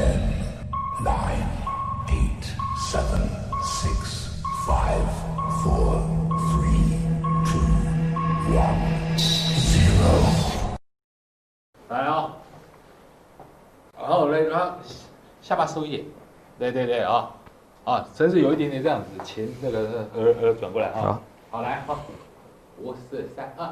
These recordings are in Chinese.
Ten, nine, eight, seven, six, five, four, three, two, one, zero. 来哦，然后嘞，然后下巴收一点，对对对啊，啊，身子有一点点这样子，前那个耳耳转过来啊，好，好来好，五四三二。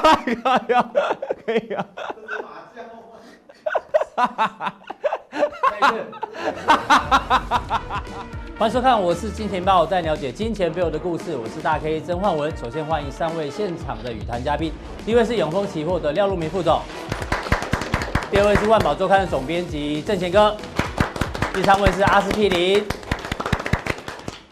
可以啊，可以啊。欢迎收看，我是金钱豹，在了解金钱背后的故事。我是大 K 曾焕文。首先欢迎三位现场的与谈嘉宾，第一位是永丰期货的廖路明副总，第二位是万宝周刊的总编辑郑贤哥，第三位是阿司匹林。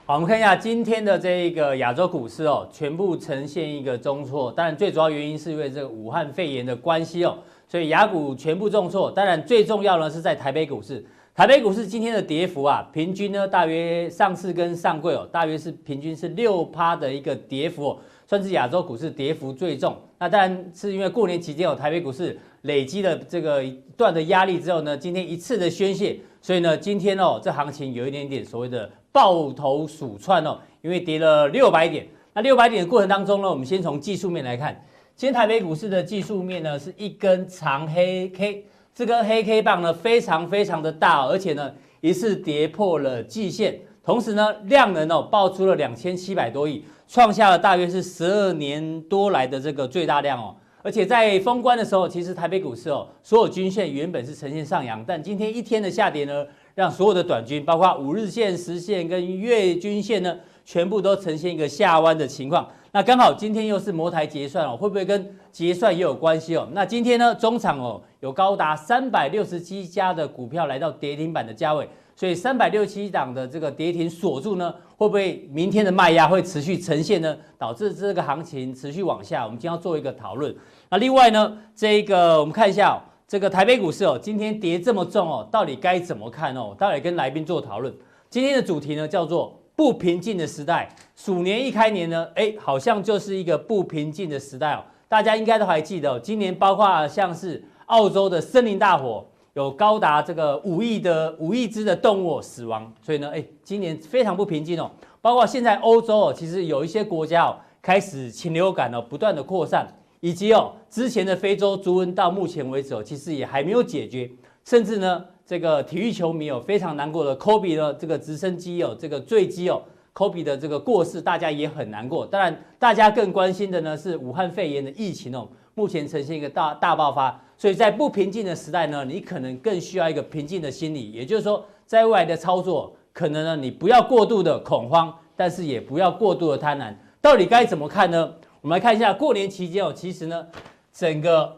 好，我们看一下今天的这个亚洲股市哦，全部呈现一个重挫。当然，最主要原因是因为这个武汉肺炎的关系哦，所以亚股全部重挫。当然，最重要呢是在台北股市，台北股市今天的跌幅啊，平均呢大约上市跟上柜哦，大约是平均是六趴的一个跌幅哦，算是亚洲股市跌幅最重。那当然是因为过年期间哦，台北股市累积了这个一段的压力之后呢，今天一次的宣泄，所以呢，今天哦这行情有一点点所谓的。抱头鼠窜哦，因为跌了六百点。那六百点的过程当中呢，我们先从技术面来看，今天台北股市的技术面呢是一根长黑 K，这根黑 K 棒呢非常非常的大，而且呢一次跌破了季线，同时呢量能哦爆出了两千七百多亿，创下了大约是十二年多来的这个最大量哦。而且在封关的时候，其实台北股市哦所有均线原本是呈现上扬，但今天一天的下跌呢。让所有的短均，包括五日线、十线跟月均线呢，全部都呈现一个下弯的情况。那刚好今天又是摩台结算哦，会不会跟结算也有关系哦？那今天呢，中场哦有高达三百六十七家的股票来到跌停板的价位，所以三百六十七档的这个跌停锁住呢，会不会明天的卖压会持续呈现呢？导致这个行情持续往下？我们今天要做一个讨论。那另外呢，这个我们看一下。这个台北股市哦，今天跌这么重哦，到底该怎么看哦？到底跟来宾做讨论。今天的主题呢叫做不平静的时代。鼠年一开年呢，哎，好像就是一个不平静的时代哦。大家应该都还记得，今年包括像是澳洲的森林大火，有高达这个五亿的五亿只的动物死亡，所以呢，哎，今年非常不平静哦。包括现在欧洲哦，其实有一些国家哦，开始禽流感哦，不断的扩散。以及哦，之前的非洲猪瘟到目前为止哦，其实也还没有解决，甚至呢，这个体育球迷哦非常难过的科比的这个直升机哦，这个坠机哦，科比的这个过世，大家也很难过。当然，大家更关心的呢是武汉肺炎的疫情哦，目前呈现一个大大爆发，所以在不平静的时代呢，你可能更需要一个平静的心理。也就是说，在未来的操作，可能呢你不要过度的恐慌，但是也不要过度的贪婪。到底该怎么看呢？我们来看一下过年期间哦，其实呢，整个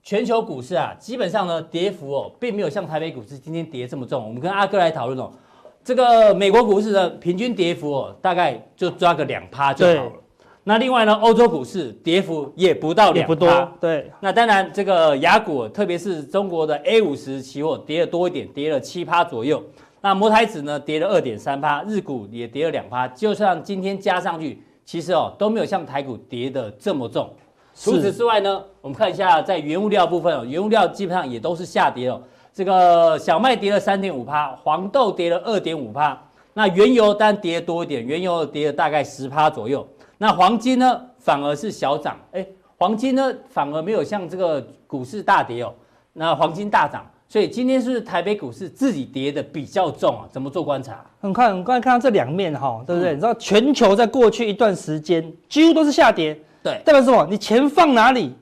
全球股市啊，基本上呢，跌幅哦，并没有像台北股市今天跌这么重。我们跟阿哥来讨论哦，这个美国股市的平均跌幅哦，大概就抓个两趴就好了。对那另外呢，欧洲股市跌幅也不到两趴。不多。对。那当然，这个亚股，特别是中国的 A 五十期货跌了多一点，跌了七趴左右。那摩台指呢，跌了二点三趴，日股也跌了两趴。就算今天加上去。其实哦都没有像台股跌的这么重。除此之外呢，我们看一下在原物料部分哦，原物料基本上也都是下跌哦。这个小麦跌了三点五趴，黄豆跌了二点五趴。那原油当然跌多一点，原油跌了大概十趴左右。那黄金呢反而是小涨，哎，黄金呢反而没有像这个股市大跌哦，那黄金大涨。所以今天是不是台北股市自己跌的比较重啊？怎么做观察？很快，很快看到这两面哈，对不对？嗯、你知道全球在过去一段时间几乎都是下跌，对，代表什么？你钱放哪里，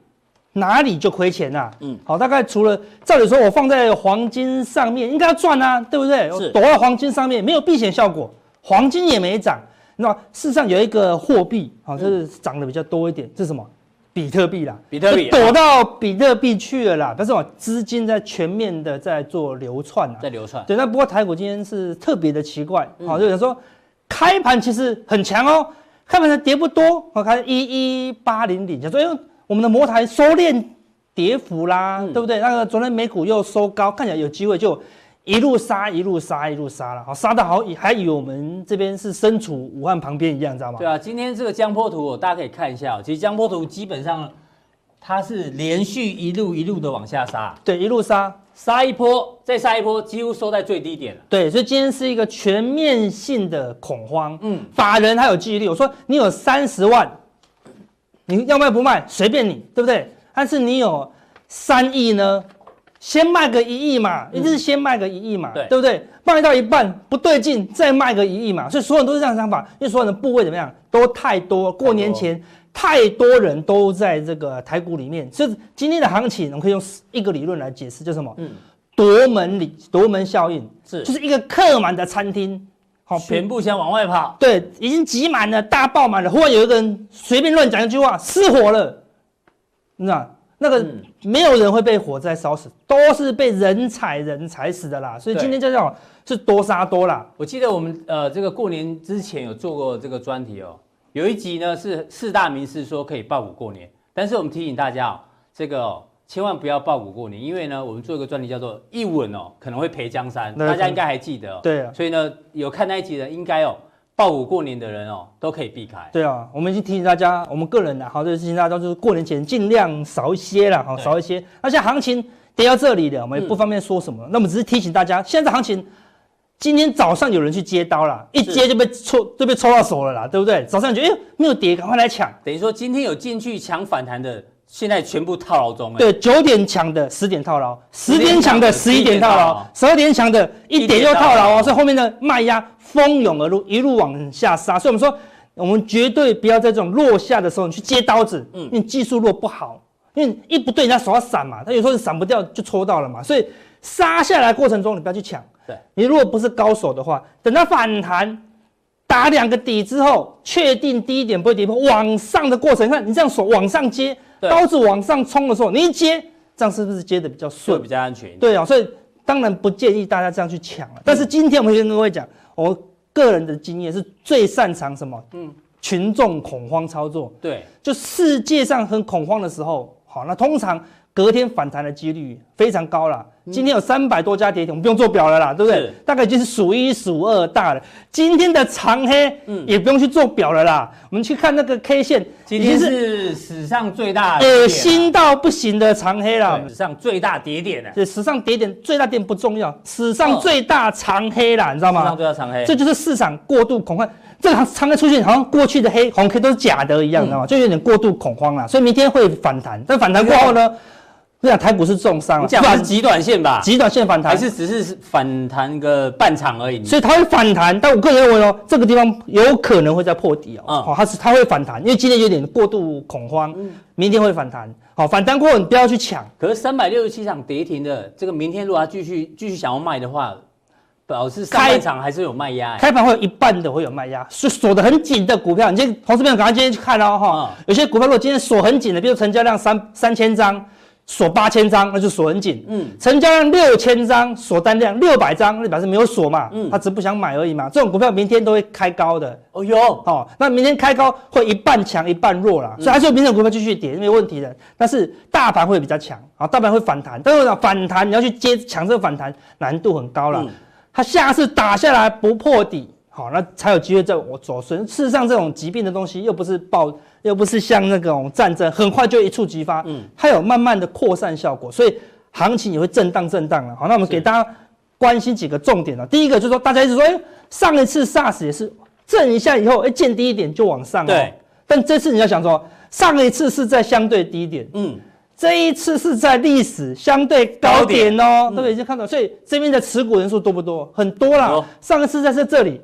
哪里就亏钱呐、啊。嗯，好，大概除了照理说我放在黄金上面应该要赚啊，对不对？是，躲在黄金上面没有避险效果，黄金也没涨。那事实上有一个货币，啊，就是涨得比较多一点，这是什么？比特币啦，比特币躲到比特币去了啦。但是我，资金在全面的在做流窜啊，在流窜。对，那不过台股今天是特别的奇怪，好，就有人说开盘其实很强哦，开盘的跌不多，我看一一八零零，就说因为我们的摩台收敛跌幅啦，对不对？那个昨天美股又收高，看起来有机会就。一路杀，一路杀，一路杀了，好杀的好，还以为我们这边是身处武汉旁边一样，知道吗？对啊，今天这个江波图，大家可以看一下。其实江波图基本上它是连续一路一路的往下杀，对，一路杀，杀一波，再杀一波，几乎收在最低点了。对，所以今天是一个全面性的恐慌。嗯，法人他有纪律，我说你有三十万，你要卖不卖随便你，对不对？但是你有三亿呢，先卖个一亿嘛，一定是先卖个一亿嘛，对，对不对？卖到一半不对劲，再卖个一亿嘛，所以所有人都是这样想法，因为所有人的部位怎么样？都太多，过年前。太多人都在这个台股里面，所以今天的行情，我们可以用一个理论来解释，叫什么？嗯，夺门理夺门效应是，就是一个客满的餐厅，好，全部先往外跑，对，已经挤满了，大爆满了，忽然有一个人随便乱讲一句话，失火了，你知道，那个没有人会被火灾烧死，都是被人踩人踩死的啦。所以今天就叫是多杀多啦。我记得我们呃这个过年之前有做过这个专题哦。有一集呢是四大名师说可以爆股过年，但是我们提醒大家哦，这个哦千万不要爆股过年，因为呢我们做一个专题叫做一稳哦可能会赔江山，大家应该还记得哦。对啊。所以呢有看那一集的应该哦抱股过年的人哦都可以避开。对啊，我们已经提醒大家，我们个人呢好，这个事情大家就是过年前尽量少一些了，好少一些。那现在行情跌到这里了，我们也不方便说什么，那我们只是提醒大家，现在行情。今天早上有人去接刀了，一接就被抽，就被抽到手了啦，对不对？早上觉得哎没有跌，赶快来抢。等于说今天有进去抢反弹的，现在全部套牢中。对，九点抢的十点套牢，十点抢的十一点套牢，十二点抢的一点又套牢哦。所以后面的卖压蜂拥而入，一路往下杀。所以我们说，我们绝对不要在这种落下的时候你去接刀子，嗯，因为技术落不好，因为一不对人家手要闪嘛，他有时候是闪不掉就戳到了嘛，所以杀下来过程中你不要去抢。对，你如果不是高手的话，等它反弹打两个底之后，确定低点不会跌破，往上的过程，你看你这样手往上接，刀子往上冲的时候，你一接，这样是不是接的比较顺，比较安全？对啊，所以当然不建议大家这样去抢了。但是今天我们跟各位讲，我个人的经验是最擅长什么？嗯，群众恐慌操作。对，就世界上很恐慌的时候，好，那通常。隔天反弹的几率非常高了。今天有三百多家跌停，我们不用做表了啦，对不对？大概已经是数一数二大的。今天的长黑，嗯，也不用去做表了啦。我们去看那个 K 线，今天是史上最大恶心到不行的长黑了。史上最大跌点了。对，史上跌点最大点不重要，史上最大长黑了，你知道吗？史上最大长黑，这就是市场过度恐慌。这个长黑出现，好像过去的黑红 K 都是假的一样，知道吗？就有点过度恐慌了。所以明天会反弹，但反弹过后呢？对啊，台股是重伤了，这样是极短线吧？极短线反弹还是只是反弹个半场而已？所以它会反弹，但我个人认为哦，这个地方有可能会再破底哦。嗯、哦，它是它会反弹，因为今天有点过度恐慌，嗯、明天会反弹。好、哦，反弹过后你不要去抢。可是三百六十七场跌停的这个，明天如果它继续继续想要卖的话，表示上半场还是有卖压。开盘会有一半的会有卖压，是锁得很紧的股票。你先同事们赶快今天去看哦，哈、嗯，有些股票如果今天锁很紧的，比如成交量三三千张。锁八千张，那就锁很紧。嗯，成交量六千张，锁单量六百张，那表示没有锁嘛。嗯，他只不想买而已嘛。这种股票明天都会开高的。哦哟，哦，那明天开高会一半强一半弱啦。嗯、所以还是有明天股票继续跌，没有问题的。但是大盘会比较强啊，大盘会反弹。但是呢，反弹你要去接抢这个反弹难度很高了。嗯、它下次打下来不破底，好，那才有机会在我走顺。事实上，这种疾病的东西又不是爆。又不是像那种战争，很快就一触即发，嗯，它有慢慢的扩散效果，所以行情也会震荡震荡了。好，那我们给大家关心几个重点了。第一个就是说，大家一直说，哎，上一次 SARS 也是震一下以后，哎，见低一点就往上，对。但这次你要想说，上一次是在相对低点，嗯，这一次是在历史相对高点哦，对不对？已经看到，所以这边的持股人数多不多？很多啦。上一次在这这里，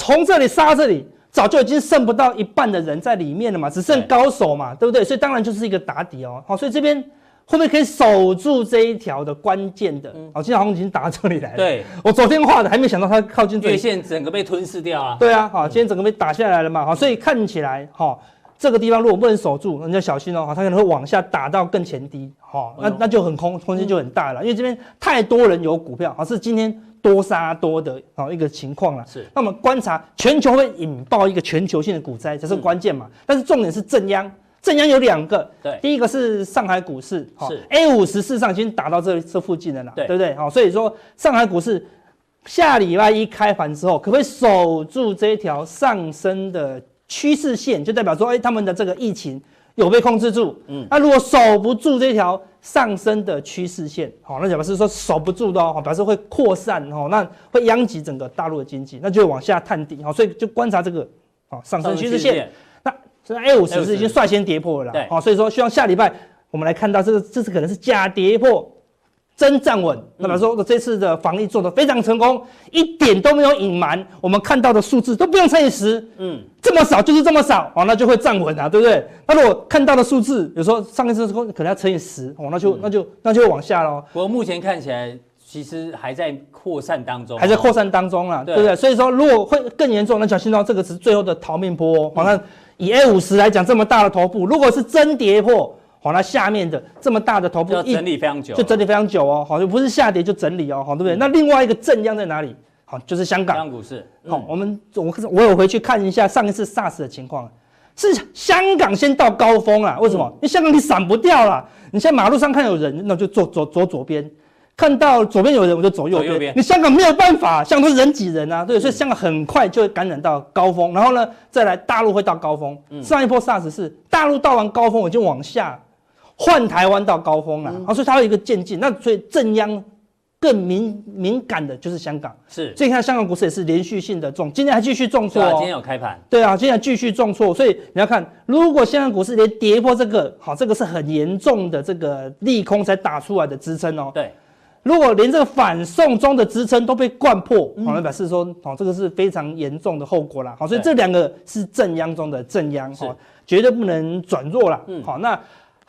从这里杀这里。早就已经剩不到一半的人在里面了嘛，只剩高手嘛，对，不对？所以当然就是一个打底哦。好，所以这边会不会可以守住这一条的关键的？好，今天好像已经打到这里来了。对，我昨天画的还没想到它靠近这里。月线整个被吞噬掉啊。对啊，好，今天整个被打下来了嘛。好，所以看起来哈，这个地方如果不能守住，你要小心哦。好，它可能会往下打到更前低。好，那那就很空，空间就很大了，因为这边太多人有股票，好，是今天。多杀多的啊一个情况了，是。那我们观察全球会引爆一个全球性的股灾，这是关键嘛？嗯、但是重点是正央，正央有两个，对，第一个是上海股市，是 A 五十事实上已经打到这这附近了啦，对，对不对？好，所以说上海股市下礼拜一开盘之后，可不可以守住这一条上升的趋势线？就代表说，哎，他们的这个疫情有被控制住。嗯，那如果守不住这条上升的趋势线，好，那表示说守不住的哦，表示会扩散哦，那会殃及整个大陆的经济，那就会往下探底。好，所以就观察这个好上升趋势线。那现在 A 五十是已经率先跌破了好，所以说希望下礼拜我们来看到这个，这次可能是假跌破。真站稳，那么说这次的防疫做得非常成功，一点都没有隐瞒，我们看到的数字都不用乘以十，嗯，这么少就是这么少，哦，那就会站稳啊，对不对？那如果看到的数字，有时候上一次可能要乘以十，哦，那就那就那就会往下喽。不过目前看起来，其实还在扩散当中，还在扩散当中啊，对不对？所以说，如果会更严重，那小心哦，这个是最后的逃命波。好，那以 A 五十来讲，这么大的头部，如果是真跌破。好，那下面的这么大的头部就整理非常久，就整理非常久哦。好，就不是下跌就整理哦，好，对不对？嗯、那另外一个正央在哪里？好，就是香港。香港股市。好、嗯，我们我我有回去看一下上一次 SARS 的情况，是香港先到高峰啊？为什么？嗯、因为香港你闪不掉了。你现在马路上看有人，那就左左左左边；看到左边有人，我就走右边。你香港没有办法，香港都是人挤人啊，对，所以香港很快就会感染到高峰。然后呢，再来大陆会到高峰。嗯、上一波 SARS 是大陆到完高峰，我就往下。换台湾到高峰了，啊，所以它有一个渐进，那所以正央更敏敏感的就是香港，是，所以你看香港股市也是连续性的重，今天还继续重挫，今天有开盘，对啊，今天继续重挫，所以你要看，如果香港股市连跌破这个，好，这个是很严重的这个利空才打出来的支撑哦，对，如果连这个反送中的支撑都被灌破，好，那表示说，哦，这个是非常严重的后果啦，好，所以这两个是正央中的正央，哈，绝对不能转弱了，嗯，好，那。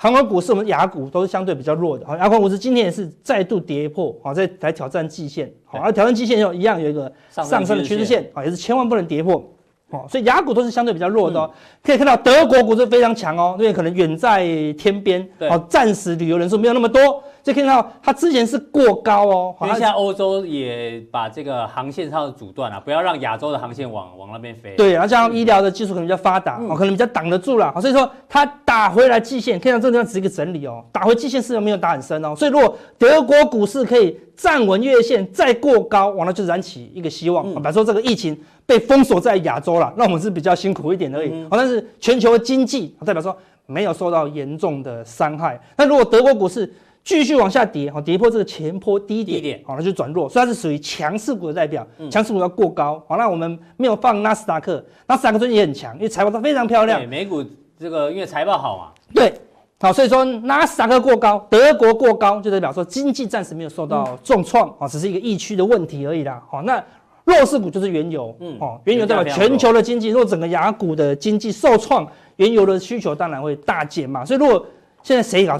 韩国股市，我们雅股都是相对比较弱的。好，雅股是今天也是再度跌破，好，再来挑战季线。好，而挑战季线又一样有一个上升的趋势线，啊，也是千万不能跌破。好，所以雅股都是相对比较弱的哦。可以看到德国股市非常强哦，因为可能远在天边，好，暂时旅游人数没有那么多。就看到它之前是过高哦，因为现在欧洲也把这个航线上的阻断了，不要让亚洲的航线往往那边飞。对，然后加上医疗的技术可能比较发达，哦，可能比较挡得住了，所以说它打回来季线，看到这个地方只是一个整理哦，打回季线是没有打很深哦，所以如果德国股市可以站稳月线再过高，完了就燃起一个希望，比如说这个疫情被封锁在亚洲了，那我们是比较辛苦一点而已，但是全球经济代表说没有受到严重的伤害。那如果德国股市继续往下跌，好，跌破这个前坡低点，好，那就转弱，所以它是属于强势股的代表，强势股要过高，好，那我们没有放纳斯达克，纳斯达克最近也很强，因为财报都非常漂亮，对，美股这个因为财报好嘛，对，好，所以说纳斯达克过高，德国过高，就代表说经济暂时没有受到重创，啊，只是一个疫区的问题而已啦，好，那弱势股就是原油，嗯，哦，原油代表全球的经济，如果整个亚股的经济受创，原油的需求当然会大减嘛，所以如果现在谁搞？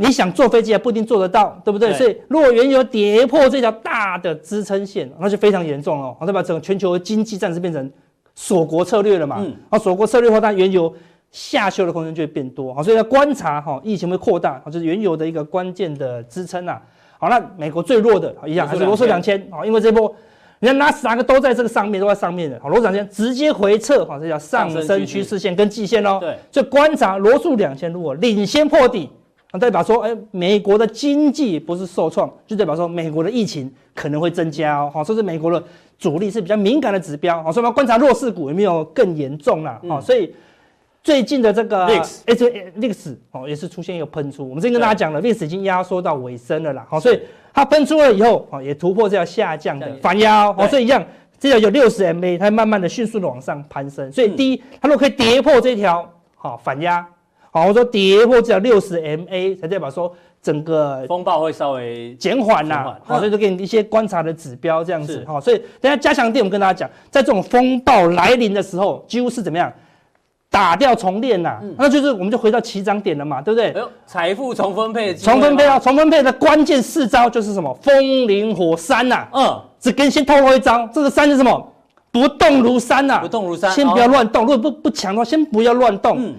你想坐飞机还不一定坐得到，对不对？对，所以如果原油跌破这条大的支撑线，那就非常严重了。好，对吧？整个全球的经济暂时变成锁国策略了嘛？嗯。啊，锁国策略的话，它原油下修的空间就会变多。好，所以要观察哈，疫情会扩大，就是原油的一个关键的支撑啊。好，那美国最弱的一样还是罗素两千。好，因为这波人家纳斯达克都在这个上面，都在上面的。好，罗素两千直接回撤，好，这叫上升趋势线跟季线哦。对。所以观察罗素两千如果领先破底。那代表说，哎，美国的经济不是受创，就代表说美国的疫情可能会增加哦。好，这是美国的主力是比较敏感的指标。好，所以我们要观察弱势股有没有更严重啦。好，所以最近的这个 VIX 哦，也是出现一个喷出。我们之前跟大家讲了，VIX 已经压缩到尾声了啦。好，所以它喷出了以后，哦，也突破这条下降的反压哦。所以一样，这条有六十 MA，它慢慢的迅速的往上攀升。所以第一，它如果可以跌破这条好反压。好，我说跌破只要六十 MA 才代表说整个风暴会稍微减缓呐。好，所以就给你一些观察的指标这样子。好，所以等下加强錠，我们跟大家讲，在这种风暴来临的时候，几乎是怎么样打掉重练呐？那就是我们就回到起涨点了嘛，对不对？财富重分配，重分配啊，重分配的关键四招就是什么？风林火山呐。嗯，只跟先透露一招，这个山是什么？不动如山呐。不动如山，先不要乱动。如果不不强的话，先不要乱动。嗯。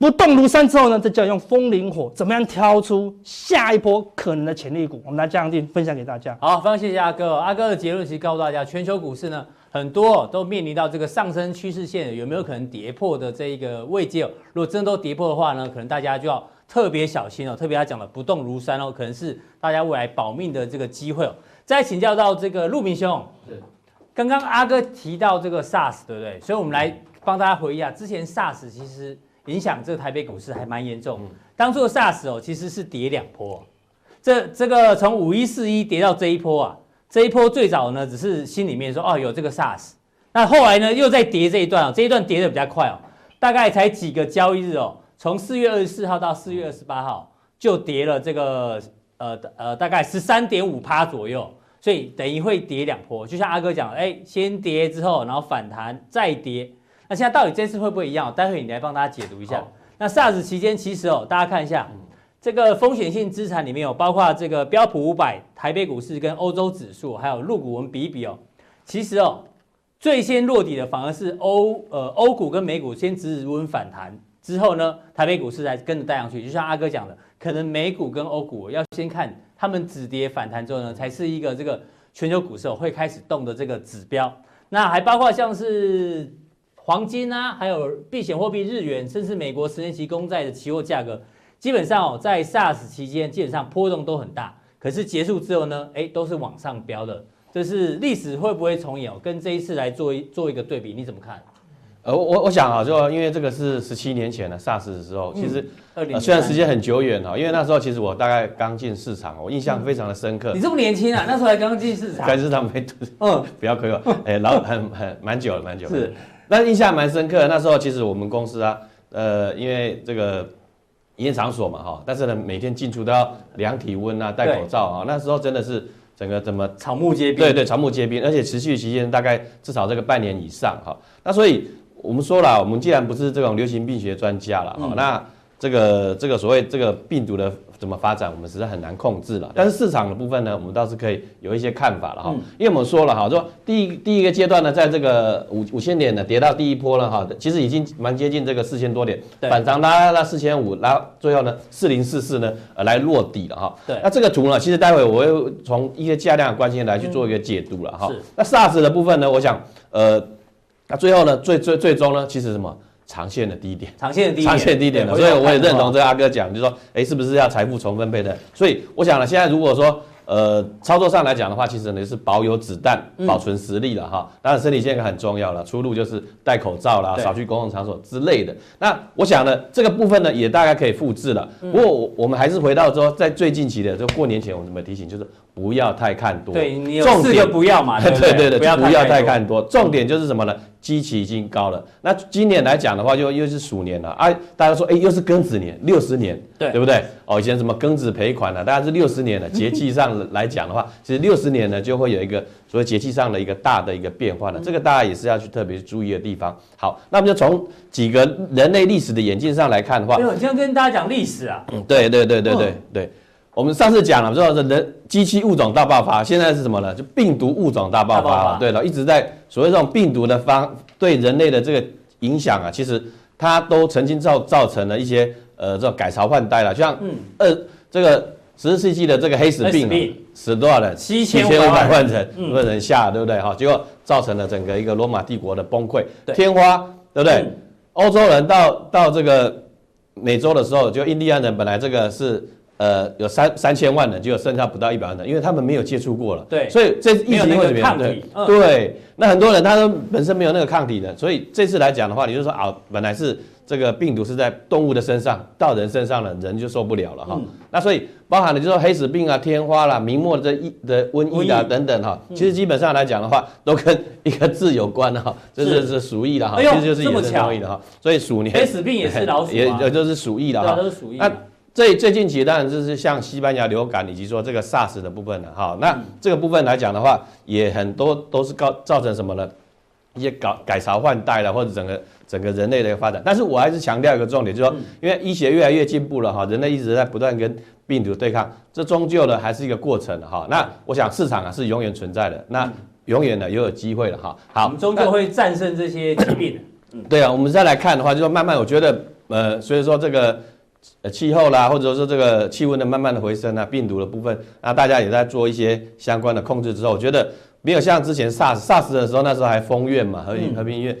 不动如山之后呢，这叫用风林火，怎么样挑出下一波可能的潜力股？我们来这样定分享给大家。好，非常谢谢阿哥。阿哥的结论其实告诉大家，全球股市呢，很多都面临到这个上升趋势线有没有可能跌破的这一个位阶。如果真的都跌破的话呢，可能大家就要特别小心哦。特别他讲的不动如山哦，可能是大家未来保命的这个机会哦。再请教到这个陆明兄，是刚刚阿哥提到这个 SARS 对不对？所以我们来帮大家回忆一下，之前 SARS 其实。影响这个台北股市还蛮严重。当初的 SARS 哦，其实是跌两波，这这个从五一四一跌到这一波啊，这一波最早呢只是心里面说哦有这个 SARS，那后来呢又在跌这一段啊，这一段跌的比较快哦，大概才几个交易日哦，从四月二十四号到四月二十八号就跌了这个呃呃大概十三点五趴左右。所以等于会跌两波，就像阿哥讲，哎，先跌之后，然后反弹再跌。那现在到底这次会不会一样？待会你来帮大家解读一下。那 SARS 期间，其实哦，大家看一下，这个风险性资产里面有包括这个标普五百、台北股市跟欧洲指数，还有陆股，我们比一比哦。其实哦，最先落底的反而是欧呃欧股跟美股先止稳反弹之后呢，台北股市才跟着带上去。就像阿哥讲的，可能美股跟欧股要先看。他们止跌反弹之后呢，才是一个这个全球股市会开始动的这个指标。那还包括像是黄金啊，还有避险货币日元，甚至美国十年期公债的期货价格，基本上哦，在 SARS 期间基本上波动都很大。可是结束之后呢，哎，都是往上飙的。这是历史会不会重演？跟这一次来做一做一个对比，你怎么看？呃，我我想啊，就因为这个是十七年前的 SARS 的时候，其实、嗯呃、虽然时间很久远哈，因为那时候其实我大概刚进市场，我印象非常的深刻。嗯、你这么年轻啊，那时候还刚进市场？刚市场没，嗯，不要亏我，哎，老很很蛮久了，蛮久了。是，那印象蛮深刻的。那时候其实我们公司啊，呃，因为这个营业场所嘛哈，但是呢，每天进出都要量体温啊，戴口罩啊。那时候真的是整个怎么草木皆兵？对对，草木皆兵，而且持续期间大概至少这个半年以上哈。那所以。我们说了，我们既然不是这种流行病学专家了，嗯、那这个这个所谓这个病毒的怎么发展，我们实在很难控制了。但是市场的部分呢，我们倒是可以有一些看法了哈。嗯、因为我们说了哈，说第一第一个阶段呢，在这个五五千点呢跌到第一波了哈，其实已经蛮接近这个四千多点，对反弹拉拉四千五，然后最后呢四零四四呢呃来落底了哈。对，那这个图呢，其实待会我会从一些价量的关系来去做一个解读了哈。那 SARS 的部分呢，我想呃。那最后呢，最最最终呢，其实什么长线的低点，长线的低点，长线低点的，所以我也认同这阿哥讲，就是说，哎，是不是要财富重分配的？所以我想了，现在如果说。呃，操作上来讲的话，其实呢是保有子弹，保存实力了哈。当然，身体健康很重要了，出路就是戴口罩啦，少去公共场所之类的。那我想呢，这个部分呢也大概可以复制了。不过我们还是回到说，在最近期的就过年前，我们怎么提醒，就是不要太看多。对，你有四个不要嘛？对对对，不要太看多。重点就是什么呢？基期已经高了，那今年来讲的话，就又是鼠年了啊！大家说，哎，又是庚子年，六十年，对对不对？哦，以前什么庚子赔款呢？大家是六十年了 节气上来讲的话，其实六十年呢就会有一个所谓节气上的一个大的一个变化了，这个大家也是要去特别注意的地方。好，那我们就从几个人类历史的演进上来看的话，没有，今天跟大家讲历史啊。嗯，对对对对对对。我们上次讲了，说人机器物种大爆发，现在是什么呢？就病毒物种大爆发了。对了，一直在所谓这种病毒的方对人类的这个影响啊，其实它都曾经造造成了一些呃这种改朝换代了，像嗯呃这个十四世纪的这个黑死病，啊死多少人？七千五百万人，嗯、人下，对不对？哈，结果造成了整个一个罗马帝国的崩溃。天花，对不对？欧、嗯、洲人到到这个美洲的时候，就印第安人本来这个是。呃，有三三千万人，就剩下不到一百万人，因为他们没有接触过了。对，所以这疫情会怎么样？对，嗯、对，那很多人他都本身没有那个抗体的，所以这次来讲的话，你就说啊，本来是这个病毒是在动物的身上，到人身上了，人就受不了了哈。嗯、那所以包含了就是说黑死病啊、天花啦、明末的疫的瘟疫啊等等哈，其实基本上来讲的话，都跟一个字有关的哈，这是是鼠疫的哈，其实就是野生动物的哈。所以鼠年黑死病也是老鼠，也 也就是鼠疫的哈，都是鼠疫。最最近几当然就是像西班牙流感以及说这个 SARS 的部分了哈，那这个部分来讲的话，也很多都是告造成什么呢？一些搞改朝换代了，或者整个整个人类的一个发展。但是我还是强调一个重点，就是说，因为医学越来越进步了哈，人类一直在不断跟病毒对抗，这终究呢还是一个过程哈。那我想市场啊是永远存在的，那永远呢也有机会了哈。好，我们终究会战胜这些疾病。嗯，对啊，我们再来看的话，就说慢慢，我觉得呃，所以说这个。呃，气候啦，或者说这个气温的慢慢的回升啊，病毒的部分，那大家也在做一些相关的控制之后，我觉得没有像之前 SARS，SARS 的时候，那时候还封院嘛，和平和平医院，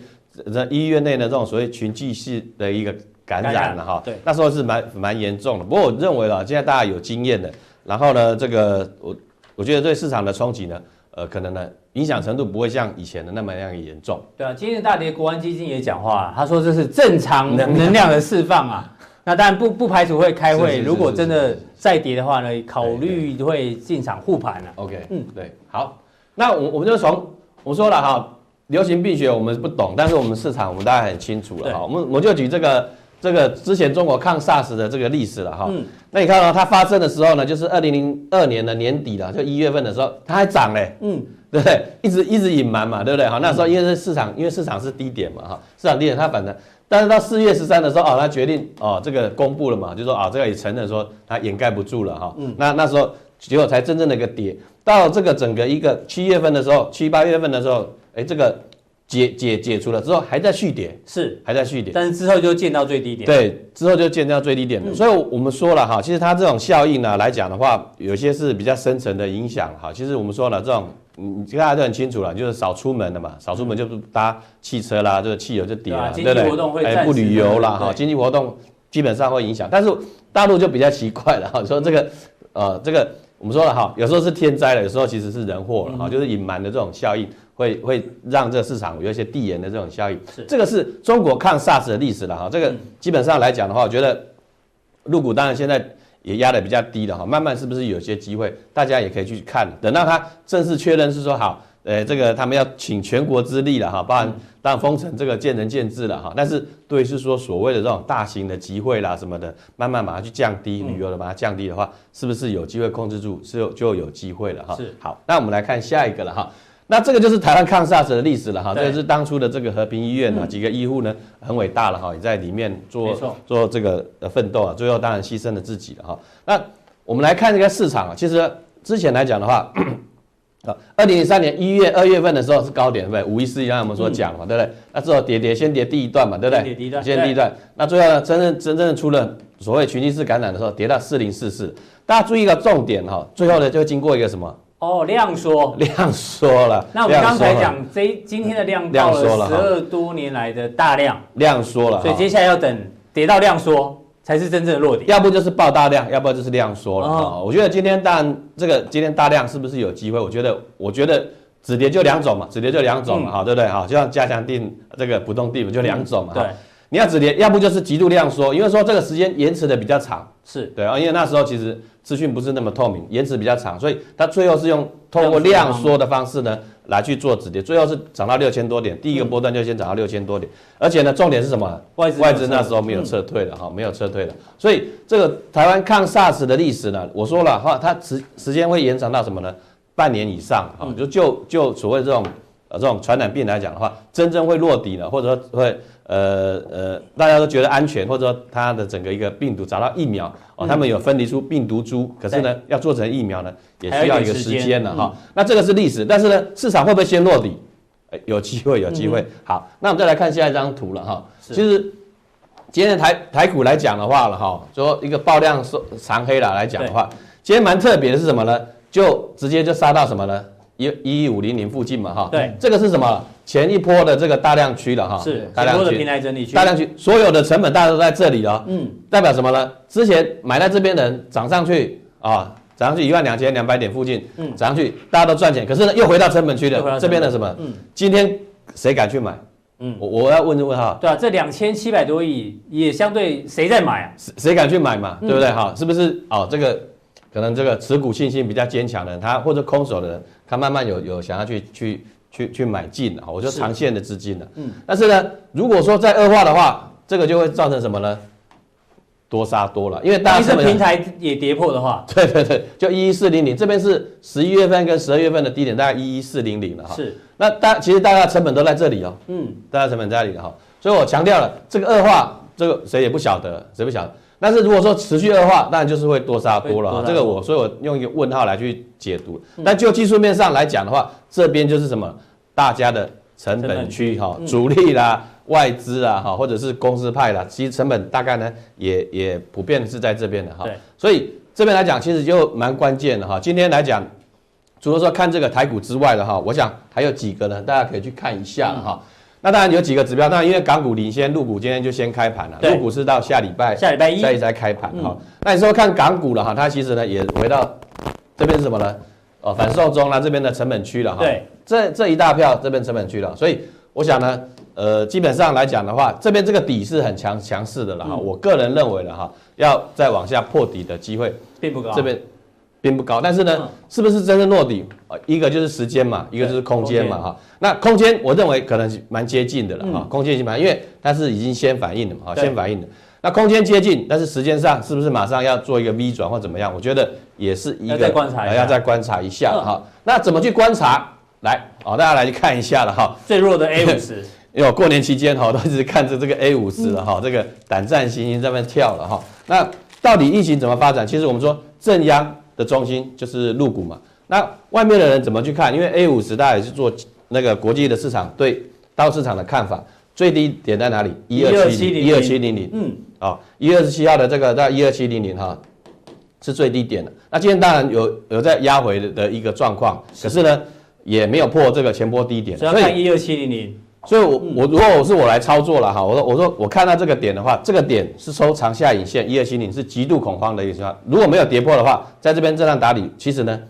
在医院内的这种所谓群聚式的一个感染了哈，对，那时候是蛮蛮严重的。不过我认为了，现在大家有经验的，然后呢，这个我我觉得对市场的冲击呢，呃，可能呢影响程度不会像以前的那么样严重。对啊，今天的大跌，国安基金也讲话，他说这是正常能量的释放啊。那当然不不排除会开会，如果真的再跌的话呢，考虑会进场护盘了。OK，嗯，对，好，那我我们就从我说了哈，流行病学我们不懂，但是我们市场我们大概很清楚了哈。我们我就举这个这个之前中国抗 SARS 的这个历史了哈。嗯。那你看到它发生的时候呢，就是二零零二年的年底了，就一月份的时候，它还涨嘞。嗯。对不对？一直一直隐瞒嘛，对不对？好，那时候因为是市场，因为市场是低点嘛，哈，市场低点它反正。但是到四月十三的时候，哦，它决定哦，这个公布了嘛，就说啊、哦，这个也承认说它掩盖不住了哈。嗯。那那时候结果才真正的一个跌，到这个整个一个七月份的时候，七八月份的时候，哎，这个解解解除了之后，还在续跌，是还在续跌。但是之后就见到最低点。对，之后就见到最低点了。嗯、所以我们说了哈，其实它这种效应呢来讲的话，有些是比较深层的影响哈。其实我们说了这种。你大家都很清楚了，就是少出门的嘛，少出门就不搭汽车啦，这个汽油就跌了，对不对？哎，不旅游了哈，经济活动基本上会影响。但是大陆就比较奇怪了哈，说这个呃，这个我们说了哈，有时候是天灾了，有时候其实是人祸了哈，就是隐瞒的这种效应会会让这个市场有一些递延的这种效应。是，这个是中国抗 SARS 的历史了哈，这个基本上来讲的话，我觉得入股当然现在。也压的比较低的哈，慢慢是不是有些机会？大家也可以去看，等到他正式确认是说好，呃，这个他们要请全国之力了哈，包含当然封城这个见仁见智了哈。但是对，是说所谓的这种大型的集会啦什么的，慢慢把它去降低，旅游的把它降低的话，是不是有机会控制住？是有就有机会了哈。是好，那我们来看下一个了哈。那这个就是台湾抗 SARS 的历史了哈，这个是当初的这个和平医院啊，几个医护呢很伟大了哈，也在里面做做这个呃奋斗啊，最后当然牺牲了自己了哈。那我们来看这个市场啊，其实之前来讲的话，啊，二零零三年一月二月份的时候是高点，对不对？五一四一刚才我们所讲嘛，对不对？那之后跌跌先跌第一段嘛，对不对？跌第一段，先第一段。那最后呢，真正真正的出了所谓群聚式感染的时候，跌到四零四四。大家注意一个重点哈，最后呢就经过一个什么？哦，量缩，量缩了。那我们刚才讲这今天的量到了十二多年来的大量，量缩了。所以接下来要等跌到量缩才是真正的落底，要不就是爆大量，要不就是量缩了。哦，我觉得今天当然这个今天大量是不是有机会？我觉得，我觉得止跌就两种嘛，止跌就两种嘛，好，对不对？好，就像加强定这个不动地就两种嘛。对，你要止跌，要不就是极度量缩，因为说这个时间延迟的比较长，是对啊，因为那时候其实。资讯不是那么透明，延迟比较长，所以它最后是用透过量缩的方式呢来去做止跌，最后是涨到六千多点，第一个波段就先涨到六千多点，而且呢，重点是什么？外资外资那时候没有撤退了哈，没有撤退了，所以这个台湾抗 SARS 的历史呢，我说了哈，它时时间会延长到什么呢？半年以上啊，就就就所谓这种呃这种传染病来讲的话，真正会落底了，或者说会。呃呃，大家都觉得安全，或者说它的整个一个病毒找到疫苗哦，他们有分离出病毒株，可是呢，要做成疫苗呢，也需要一个时间了哈。那这个是历史，但是呢，市场会不会先落底？有机会，有机会。好，那我们再来看下一张图了哈。其实今天的台台股来讲的话了哈，说一个爆量收长黑了来讲的话，今天蛮特别的是什么呢？就直接就杀到什么呢？一一五零零附近嘛，哈，对，这个是什么？前一波的这个大量区了，哈，是大量区，平台整理区，大量区，所有的成本大家都在这里了，嗯，代表什么呢？之前买在这边的人涨上去啊，涨上去一万两千两百点附近，嗯，涨上去大家都赚钱，可是呢又回到成本区了这边的什么？嗯，今天谁敢去买？嗯，我我要问一问哈，对啊，这两千七百多亿也相对谁在买啊？谁谁敢去买嘛？对不对？哈，是不是？哦，这个。可能这个持股信心比较坚强的人，他或者空手的人，他慢慢有有想要去去去去买进啊，我说长线的资金了。嗯，但是呢，如果说再恶化的话，这个就会造成什么呢？多杀多了，因为大家平台也跌破的话，对对对，就一一四零零这边是十一月份跟十二月份的低点，大概一一四零零了哈。是，那大其实大家成本都在这里哦。嗯，大家成本在这里哈，所以我强调了这个恶化，这个谁也不晓得，谁不晓得。但是如果说持续恶化，当然就是会多杀多了，这个我所以我用一个问号来去解读。但就技术面上来讲的话，这边就是什么？大家的成本区哈，主力啦、外资啦哈，或者是公司派啦，其实成本大概呢也也普遍是在这边的哈。所以这边来讲，其实就蛮关键的哈。今天来讲，除了说看这个台股之外的哈，我想还有几个呢，大家可以去看一下哈。那当然有几个指标，当然因为港股领先，陆股今天就先开盘了。陆股是到下礼拜，下礼拜一再再开盘哈。那你说看港股了哈，它其实呢也回到这边是什么呢？哦反售中那这边的成本区了哈。对，这这一大票这边成本区了，所以我想呢，呃，基本上来讲的话，这边这个底是很强强势的了哈。我个人认为了哈，要再往下破底的机会并不高。这边。并不高，但是呢，嗯、是不是真正落底？一个就是时间嘛，一个就是空间嘛，哈。那空间我认为可能蛮接近的了，哈、嗯。空间已经蛮，因为它是已经先反应了嘛，哈，先反应的。那空间接近，但是时间上是不是马上要做一个 V 转或怎么样？我觉得也是一个要再观察一下，要再观察一下，哈、嗯。那怎么去观察？来，哦，大家来去看一下了，哈。最弱的 A 五十，因为我过年期间哈都一直看着这个 A 五十了，哈、嗯，这个胆战心惊在那边跳了，哈。那到底疫情怎么发展？其实我们说正央。的中心就是入股嘛，那外面的人怎么去看？因为 A 五十大家也是做那个国际的市场对到市场的看法，最低点在哪里？一二七零一二七零零，嗯，啊，一月二十七号的这个在一二七零零哈是最低点的。那今天当然有有在压回的一个状况，可是呢也没有破这个前波低点，所以要看一二七零零。所以我，我我如果我是我来操作了哈，我说我说我看到这个点的话，这个点是收长下影线一二七零是极度恐慌的一个情况。如果没有跌破的话，在这边震荡打底，其实呢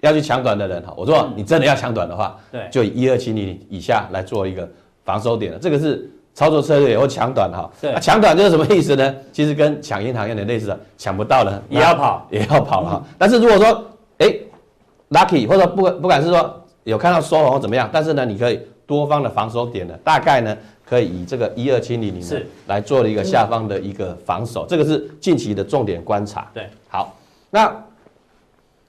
要去抢短的人哈，我说你真的要抢短的话，对，就以一二七零以下来做一个防守点了。这个是操作策略或抢短哈。对，抢短就是什么意思呢？其实跟抢银行有点类似的，抢不到了也要跑，也要跑了哈。但是如果说哎 lucky 或者不不管是说有看到收红或怎么样，但是呢你可以。多方的防守点呢，大概呢可以以这个一二七零零是来做了一个下方的一个防守，这个是近期的重点观察。对，好，那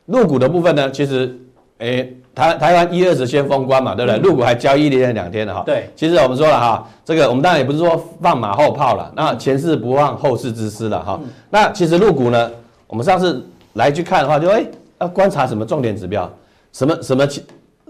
入股的部分呢，其实，诶，台台湾一二十先封关嘛，对不对？入股还交易连两天的哈。对，其实我们说了哈，这个我们当然也不是说放马后炮了，那前事不忘后事之师了哈。那其实入股呢，我们上次来去看的话，就诶要观察什么重点指标，什么什么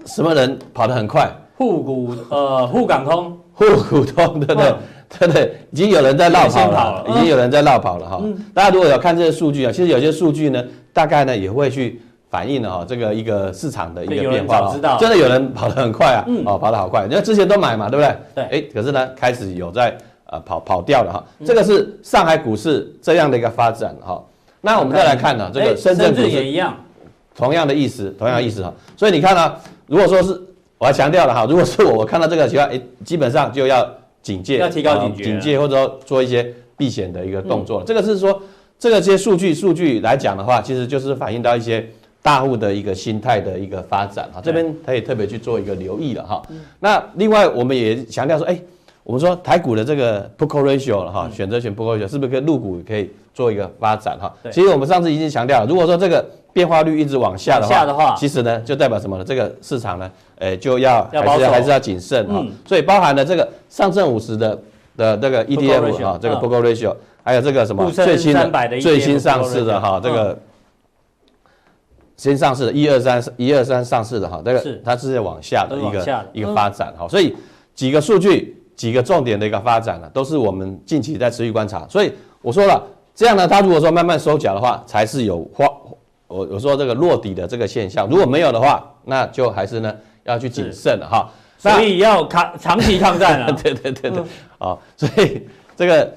什么人跑得很快。沪股呃，沪港通，沪股通，对不对？嗯、对对，已经有人在绕跑了，已经有人在绕跑了哈。嗯、大家如果有看这些数据啊，其实有些数据呢，大概呢也会去反映了哈这个一个市场的一个变化知道。真的有人跑得很快啊，嗯、哦，跑得好快，因为之前都买嘛，对不对？对。哎，可是呢，开始有在呃跑跑掉了哈。这个是上海股市这样的一个发展哈。那我们再来看呢，这个深圳股市也一样，同样的意思，同样的意思哈。所以你看呢，如果说是。我还强调了哈，如果是我，我看到这个情况，哎，基本上就要警戒，要提高警觉，警戒或者说做一些避险的一个动作。嗯、这个是说，这个这些数据数据来讲的话，其实就是反映到一些大户的一个心态的一个发展哈。这边可以特别去做一个留意了哈。嗯、那另外我们也强调说，哎，我们说台股的这个 put call ratio 了哈，选择权 put call ratio 是不是跟入股可以做一个发展哈？其实我们上次已经强调了，如果说这个。变化率一直往下的话，的话其实呢，就代表什么呢？这个市场呢，诶，就要还是要还是要谨慎哈。嗯、所以包含了这个上证五十的的这个 ETF 哈，这个 Put Call Ratio，还有这个什么最新的最新上市的哈，这个新上市的一二三一二三上市的哈，这个它是在往下的一个一个发展哈。所以几个数据几个重点的一个发展呢，都是我们近期在持续观察。所以我说了，这样呢，它如果说慢慢收脚的话，才是有花。我我说这个落底的这个现象，如果没有的话，那就还是呢要去谨慎了哈。所以要抗长期抗战了。对对对对，啊，所以这个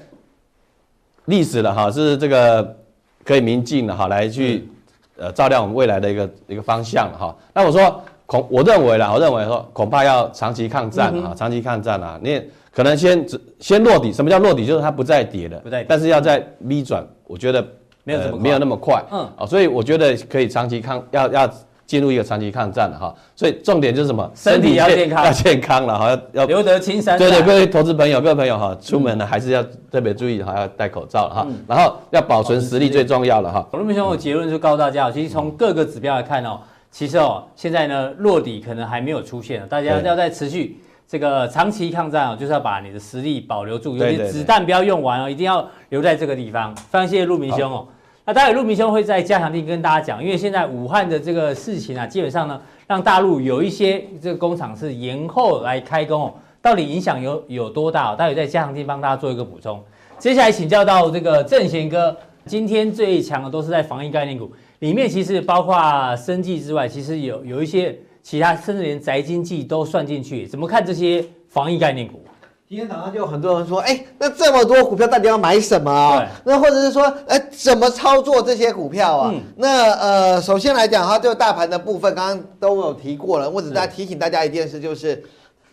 历史了哈，是这个可以明镜的哈，来去呃照亮我们未来的一个一个方向哈。那我说恐，我认为啦，我认为说恐怕要长期抗战啊，长期抗战啊，你可能先先落底。什么叫落底？就是它不再跌了，不再跌，但是要再 V 转，我觉得。没有没有那么快，嗯，啊，所以我觉得可以长期抗，要要进入一个长期抗战了哈。所以重点就是什么？身体要健康，要健康了哈，要要留得青山。对对，各位投资朋友，各位朋友哈，出门呢还是要特别注意哈，要戴口罩哈，嗯、然后要保存实力最重要了哈。陆明兄，我结论就告诉大家，其实从各个指标来看哦，其实哦，现在呢落底可能还没有出现，大家要再持续这个长期抗战哦，就是要把你的实力保留住，尤其子弹不要用完哦，一定要留在这个地方。非常谢谢陆明兄哦。那待会陆明兄会在加强地跟大家讲，因为现在武汉的这个事情啊，基本上呢，让大陆有一些这个工厂是延后来开工哦，到底影响有有多大？待会在加强地帮大家做一个补充。接下来请教到这个正贤哥，今天最强的都是在防疫概念股里面，其实包括生技之外，其实有有一些其他，甚至连宅经济都算进去，怎么看这些防疫概念股？今天早上就有很多人说，哎，那这么多股票到底要买什么啊？那或者是说，呃，怎么操作这些股票啊？嗯、那呃，首先来讲哈，这个大盘的部分刚刚都有提过了，我只在提醒大家一件事，就是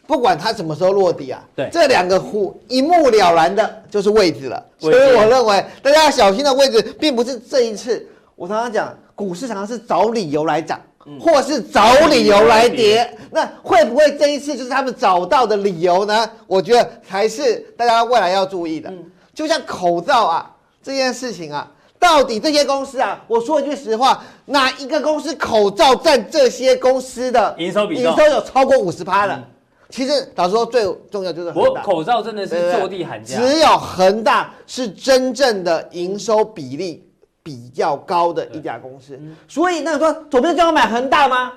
不管它什么时候落地啊，对，这两个股一目了然的就是位置了。所以我认为大家要小心的位置，并不是这一次。我常常讲，股市常常是找理由来涨。或是找理由来跌，那会不会这一次就是他们找到的理由呢？我觉得才是大家未来要注意的。就像口罩啊这件事情啊，到底这些公司啊，我说一句实话，哪一个公司口罩占这些公司的营收比重营收有超过五十趴了？其实老实说，最重要就是我口罩真的是坐地喊价，只有恒大是真正的营收比例。比较高的一家公司，嗯、所以那说左边就要买恒大吗？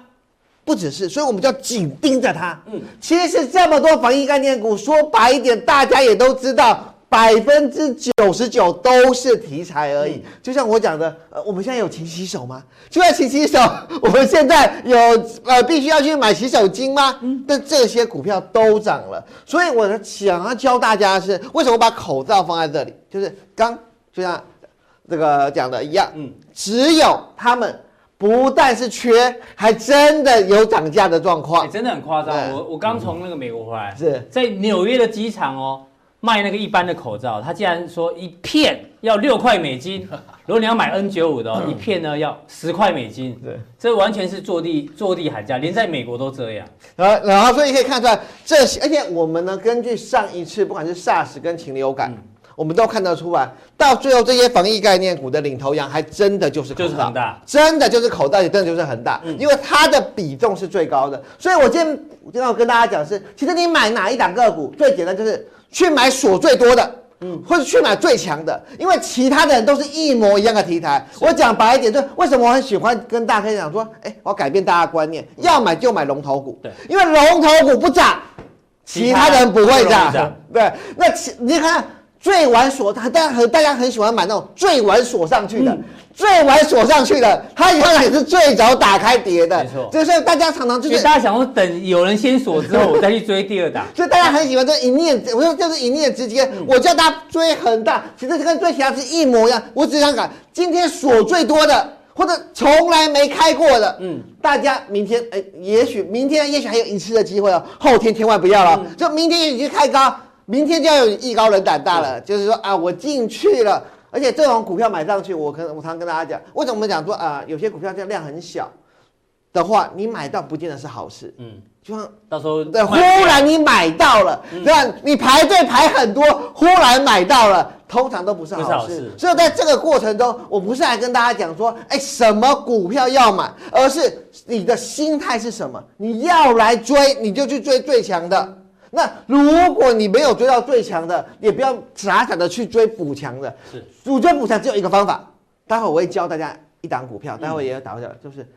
不只是，所以我们就要紧盯着它。嗯，其实这么多防疫概念股，说白一点，大家也都知道，百分之九十九都是题材而已。嗯、就像我讲的，呃，我们现在有勤洗手吗？就要勤洗手，我们现在有呃必须要去买洗手巾吗？嗯，但这些股票都涨了，所以我想要教大家的是，为什么把口罩放在这里？就是刚就像。这个讲的一样，嗯，只有他们不但是缺，还真的有涨价的状况，真的很夸张。我我刚从那个美国回来，是在纽约的机场哦，卖那个一般的口罩，他竟然说一片要六块美金，如果你要买 N 九五的哦，一片呢要十块美金，对，这完全是坐地坐地喊价，连在美国都这样。然后然后所以可以看出来，这些而且我们呢，根据上一次不管是 SARS 跟禽流感。我们都看得出来，到最后这些防疫概念股的领头羊还真的就是就是恒大，真的就是口罩，也真的就是很大，嗯、因为它的比重是最高的。所以我今天我今天要跟大家讲是，其实你买哪一档个股最简单，就是去买锁最多的，嗯，或者去买最强的，因为其他的人都是一模一样的题材。我讲白一点，就为什么我很喜欢跟大家讲说，哎，我要改变大家观念，要买就买龙头股，对，因为龙头股不涨，其他人不会涨，对，那其你看。最晚锁，大家很大家很喜欢买那种最晚锁上去的，嗯、最晚锁上去的，它永远是最早打开跌的。没错，就是大家常常就是大家想说等有人先锁之后，我再去追第二档。所以大家很喜欢这一念，我说就是一念之间，嗯、我叫大家追恒大，其实跟追其他是一模一样。我只想讲，今天锁最多的，或者从来没开过的，嗯，大家明天哎，也许明天也许还有一次的机会哦，后天千万不要了，嗯、就明天也许开高。明天就要有艺高人胆大了，就是说啊，我进去了，而且这种股票买上去，我可能我常跟大家讲，为什么我们讲说啊，有些股票这样量很小的话，你买到不见得是好事。嗯，就像到时候对，忽然你买到了，对吧？你排队排很多，忽然买到了，通常都不是好事。所以在这个过程中，我不是来跟大家讲说，哎，什么股票要买，而是你的心态是什么？你要来追，你就去追最强的。那如果你没有追到最强的，也不要傻傻的去追补强的。是，主追补强只有一个方法。待会我会教大家一档股票，待会也有打回来，就是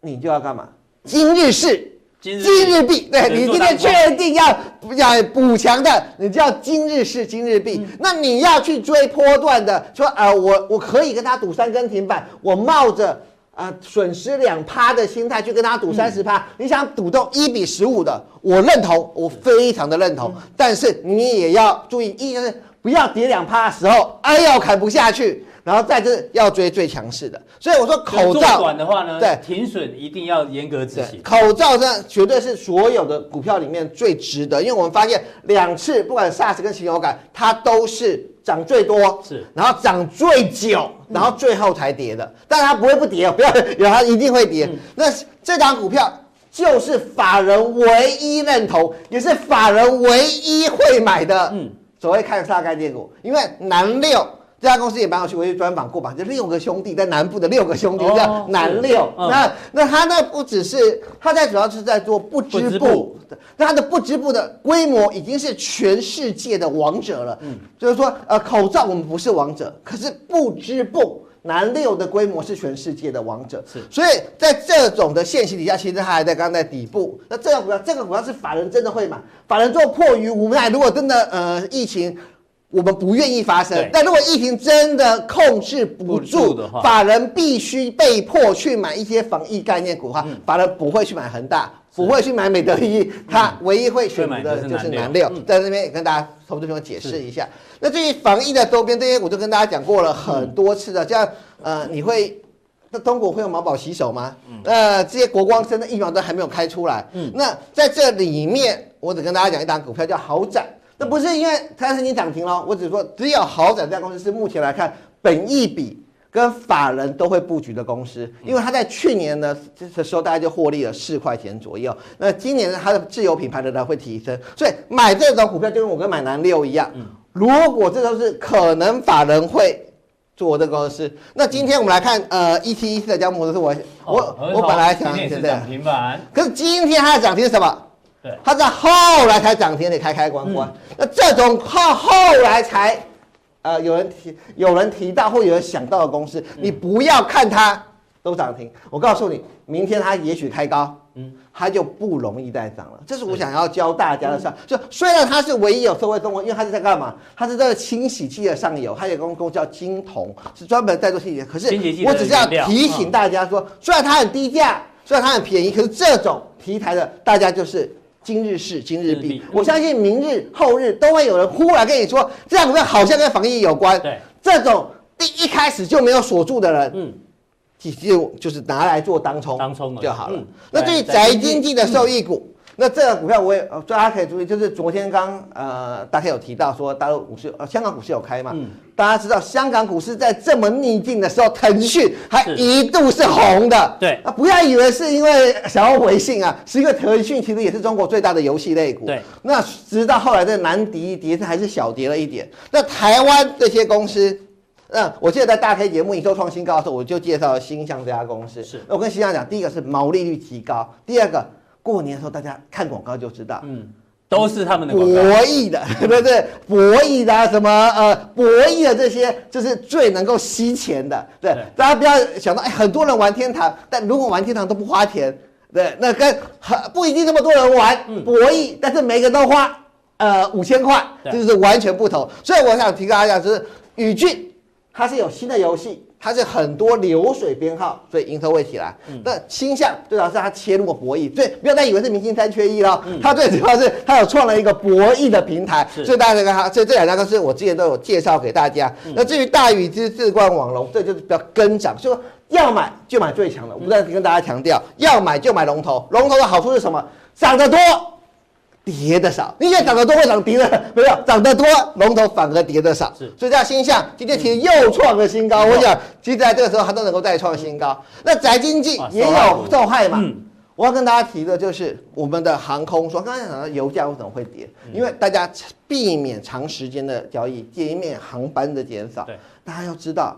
你就要干嘛？今日事今日毕。对，你今天确定要要补强的，你就要今日事今日毕。嗯、那你要去追波段的，说啊、呃，我我可以跟他赌三根停板，我冒着。啊，损失两趴的心态去跟他赌三十趴，嗯、你想赌到一比十五的，我认同，我非常的认同。嗯、但是你也要注意，一就是不要跌两趴的时候，哎呦砍不下去，然后再就是要追最强势的。所以我说口罩短的话呢，对，停损一定要严格执行。口罩这绝对是所有的股票里面最值得，因为我们发现两次不管 SARS 跟禽流感，它都是。涨最多是，然后涨最久，然后最后才跌的，但它不会不跌哦，不要有它一定会跌。嗯、那这档股票就是法人唯一认同，也是法人唯一会买的，嗯，所谓看杀概念股，因为南六。这家公司也蛮有趣，我去专访过吧，就六个兄弟在南部的六个兄弟叫南六。那那他那不只是他在主要是在做不织布，那他的不织布的规模已经是全世界的王者了。嗯，就是说呃口罩我们不是王者，可是不织布南六的规模是全世界的王者。是，所以在这种的现形底下，其实他还在刚刚在底部。那这个股票这个股票是法人真的会买，法人做迫于无奈，如果真的呃疫情。我们不愿意发生，对。但如果疫情真的控制不住，的话，法人必须被迫去买一些防疫概念股的话，嗯、法人不会去买恒大，不会去买美德一，他唯一会选择的就是南六，在这边也跟大家投资朋友解释一下。那至于防疫的周边这些，我就跟大家讲过了很多次的，像呃，你会，那中国会有毛宝洗手吗？呃，这些国光生的疫苗都还没有开出来。嗯，那在这里面，我只跟大家讲一档股票叫豪展，那不是因为它是你涨停了，我只说只有豪宅这家公司是目前来看本益比。跟法人都会布局的公司，因为它在去年呢，这时候大概就获利了四块钱左右。那今年呢，它的自有品牌的呢会提升，所以买这种股票就跟我跟买南六一样。如果这都是可能法人会做的公司，那今天我们来看，呃一七一四的这家模式是我我我本来想现在涨停板，可是今天它的涨停是什么？对，它在后来才涨停，得开开关关。那这种靠后来才。呃，有人提，有人提到或有人想到的公司，你不要看它都涨停。我告诉你，明天它也许开高，嗯，它就不容易再涨了。这是我想要教大家的事。就虽然它是唯一有社会中国，因为它是在干嘛？它是这个清洗剂的上游，它有个公司叫金铜，是专门在做清洗。可是我只是要提醒大家说，虽然它很低价，虽然它很便宜，可是这种题材的，大家就是。今日事今日毕，我相信明日后日都会有人忽然跟你说，这样股票好像跟防疫有关。对，这种第一开始就没有锁住的人，嗯，就就是拿来做当冲，当冲就好了。那对于宅经济的受益股。那这个股票我也，大家可以注意，就是昨天刚呃，大家有提到说大陆股市呃，香港股市有开嘛？嗯。大家知道香港股市在这么逆境的时候，腾讯还一度是红的。对。啊，不要以为是因为想要回信啊，是因为腾讯其实也是中国最大的游戏类股。对。那直到后来的难敌跌是还是小跌了一点。那台湾这些公司，嗯，我记得在大 K 节目营收创新高的时候，我就介绍了新象这家公司。是。那我跟新象讲，第一个是毛利率提高，第二个。过年的时候，大家看广告就知道，嗯，都是他们的博弈的，对不对？博弈的什么呃，博弈的这些就是最能够吸钱的，对。对大家不要想到，哎，很多人玩天堂，但如果玩天堂都不花钱，对，那跟很不一定那么多人玩博弈，嗯、但是每个都花呃五千块，这就是完全不同。所以我想提醒大家，就是宇峻，它是有新的游戏。它是很多流水编号，所以营收会起来。嗯、那星象最主要是它切入过博弈，所以不要再以为是明星三缺一了。嗯、它最主要是它有创了一个博弈的平台，所以大家看它，这这两家公司我之前都有介绍给大家。嗯、那至于大宇之智冠网龙，这就是比较跟涨，所以说要买就买最强的。我不断跟大家强调，要买就买龙头。龙头的好处是什么？涨得多。跌的少，你想涨得多会涨跌的，没有涨得多，龙头反而跌的少。是，所以这样星象今天其实又创了新高。嗯、我想，其实在这个时候它都能够再创新高。嗯、那宅经济也有受害嘛？嗯、我要跟大家提的就是我们的航空，说刚才讲到油价为什么会跌？嗯、因为大家避免长时间的交易，避免航班的减少。对，大家要知道，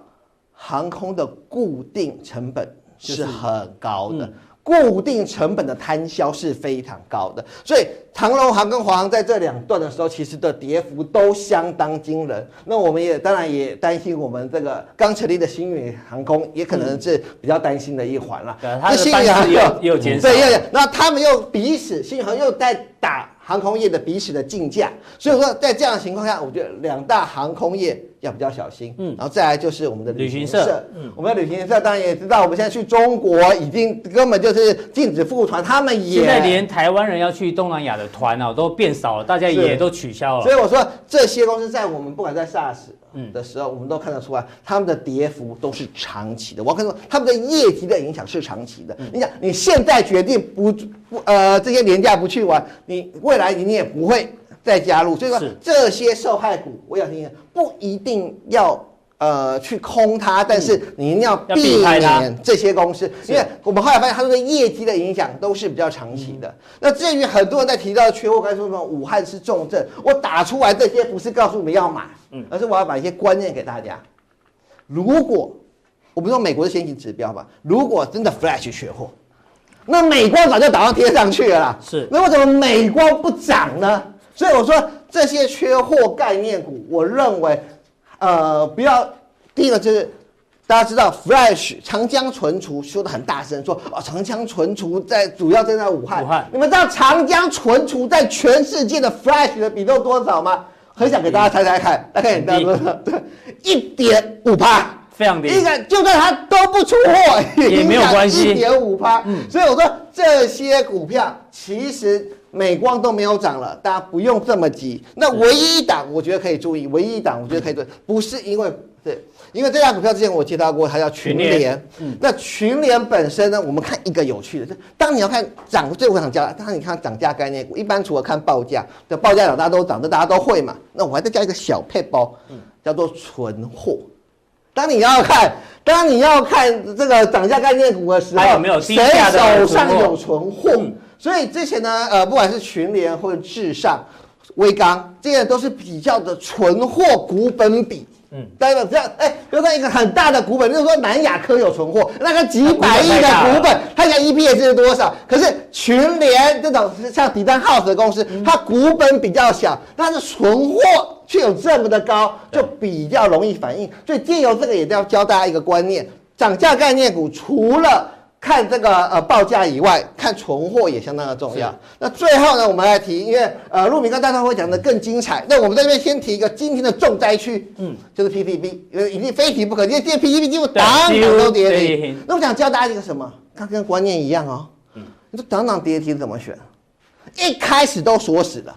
航空的固定成本是很高的。嗯固定成本的摊销是非常高的，所以长荣航跟华航在这两段的时候，其实的跌幅都相当惊人。那我们也当然也担心，我们这个刚成立的星宇航空也可能是比较担心的一环了。那星宇航又又减少，对，那他们又彼此，星宇航又在打航空业的彼此的竞价，所以说在这样的情况下，我觉得两大航空业。要比较小心，嗯，然后再来就是我们的旅行社，嗯，我们的旅行社当然也知道，我们现在去中国已经根本就是禁止复团，他们也现在连台湾人要去东南亚的团啊都变少了，大家也都取消了。所以我说这些公司在我们不管在 SARS 嗯的时候，嗯、我们都看得出来，他们的跌幅都是长期的。我要跟你说，他们的业绩的影响是长期的。嗯、你想，你现在决定不不呃这些年假不去玩，你未来你也不会。再加入，所以说这些受害股，我想提醒，不一定要呃去空它，但是你一定要避免这些公司，因为我们后来发现它这个业绩的影响都是比较长期的。那至于很多人在提到缺货，该说什么武汉是重症，我打出来这些不是告诉你们要买，嗯，而是我要把一些观念给大家。如果我们说美国的先行指标吧，如果真的 Flash 缺货，那美光早就打到天上去了啦。是，那为什么美光不涨呢？所以我说这些缺货概念股，我认为，呃，不要第一个就是大家知道，Flash 长江存储说的很大声，说啊、哦、长江存储在主要在在武汉。武汉，你们知道长江存储在全世界的 Flash 的比重多少吗？很想给大家猜猜看，大概你知道多少？对，一点五趴。非常低，一个就算它都不出货也没有关系，一点五趴。嗯，所以我说这些股票其实美光都没有涨了，大家不用这么急。那唯一一档我觉得可以注意，唯一一档我觉得可以注意，不是因为对，因为这家股票之前我介绍过，它叫群联。嗯，那群联本身呢，我们看一个有趣的，就当你要看涨最会涨价，当你看涨价概念股，一般除了看报价，对，报价涨大家都涨，这大家都会嘛。那我还再加一个小配包，叫做存货。当你要看，当你要看这个涨价概念股的时候，还有没有谁手上有存货？嗯、所以之前呢，呃，不管是群联或者至上、威刚，这些都是比较的存货股本比。嗯，大家这样，哎，比如说一个很大的股本，比如说南亚科有存货，那个几百亿的股本，它讲 EPS 是多少？可是群联这种像迪丹 House 的公司，它股本比较小，但是存货却有这么的高，就比较容易反应。所以借由这个也要教大家一个观念：涨价概念股除了看这个呃报价以外，看存货也相当的重要。那最后呢，我们来提，因为呃陆明刚大家会讲的更精彩。那我们在这边先提一个今天的重灾区，嗯，就是 PPB，因为一定非提不可。因为今天 PPB 几乎档档都跌停。那我想教大家一个什么？它跟观念一样哦。嗯，你说档档跌停怎么选？一开始都锁死了，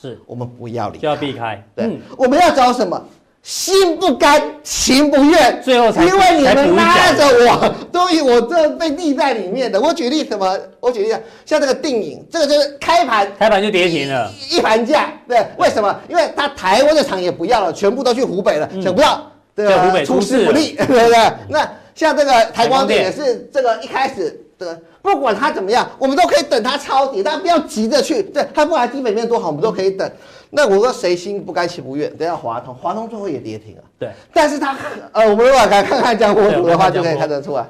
是我们不要理，就要避开。对，嗯、我们要找什么？心不甘情不愿，最后才因为你们拉着我，都以我这被立在里面的。我举例什么？我举例像这个定影，这个就是开盘开盘就跌停了，一盘价。对，为什么？因为它台湾的厂也不要了，全部都去湖北了，想不到对吧？出师不利，对不对？那像这个台光电也是这个一开始的，不管它怎么样，我们都可以等它抄底，但不要急着去。对，它不管基本面多好，我们都可以等。那我说谁心不甘情不愿？等下华通，华通最后也跌停了。对，但是他呃，我们如果来看看江湖图的话，就可以看得出来，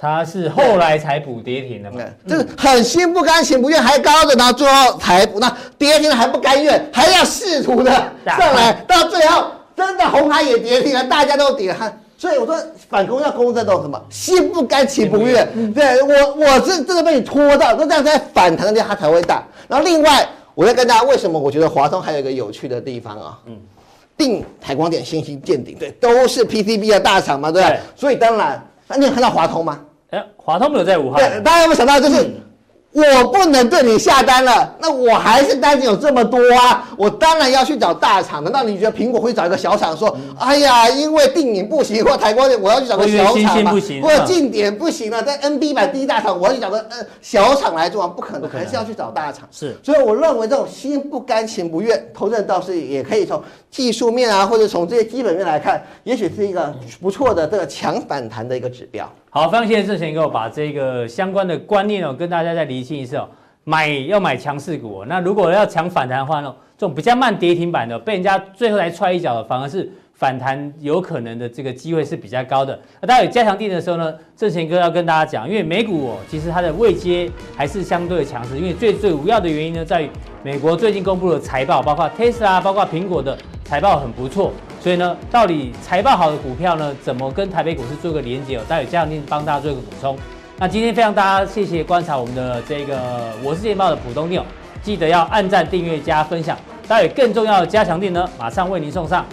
他是后来才补跌停的嘛。对，就是很心不甘情不愿，还高的，然后最后才补，那跌停了还不甘愿，还要试图的上来，到最后真的红海也跌停了，大家都跌了。所以我说反攻要攻这种什么心不甘情不愿。对我，我是真的被你拖到，那这样在反弹的它才会大。然后另外。我要跟大家为什么我觉得华通还有一个有趣的地方啊？嗯，定台光电、欣兴、建鼎，对，都是 PCB 的大厂嘛，对不对？对，所以当然，那你有看到华通吗？哎，华通没有在武汉。对，大家有没有想到就是？嗯我不能对你下单了，那我还是单子有这么多啊，我当然要去找大厂。难道你觉得苹果会找一个小厂说，哎呀，因为定影不行或台光电，我要去找个小厂嘛？或者近点不行了，在 NB 版第一大厂，我要去找个呃小厂来做啊？不可能，还是要去找大厂。是，所以我认为这种心不甘情不愿，投资人倒是也可以从技术面啊，或者从这些基本面来看，也许是一个不错的这个强反弹的一个指标。好，非常谢谢正贤给我把这个相关的观念哦，跟大家再厘清一次哦。买要买强势股，那如果要抢反弹的话呢，这种比较慢跌停板的，被人家最后来踹一脚的，反而是反弹有可能的这个机会是比较高的。那大家有加强定的时候呢，正贤哥要跟大家讲，因为美股哦，其实它的位阶还是相对强势，因为最最主要的原因呢，在于美国最近公布的财报，包括 Tesla，包括苹果的财报很不错。所以呢，到底财报好的股票呢，怎么跟台北股市做个连接？哦，待会加强定帮大家做一个补充。那今天非常大家谢谢观察我们的这个我是健报的浦东錠，记得要按赞、订阅、加分享。待会更重要的加强定呢，马上为您送上。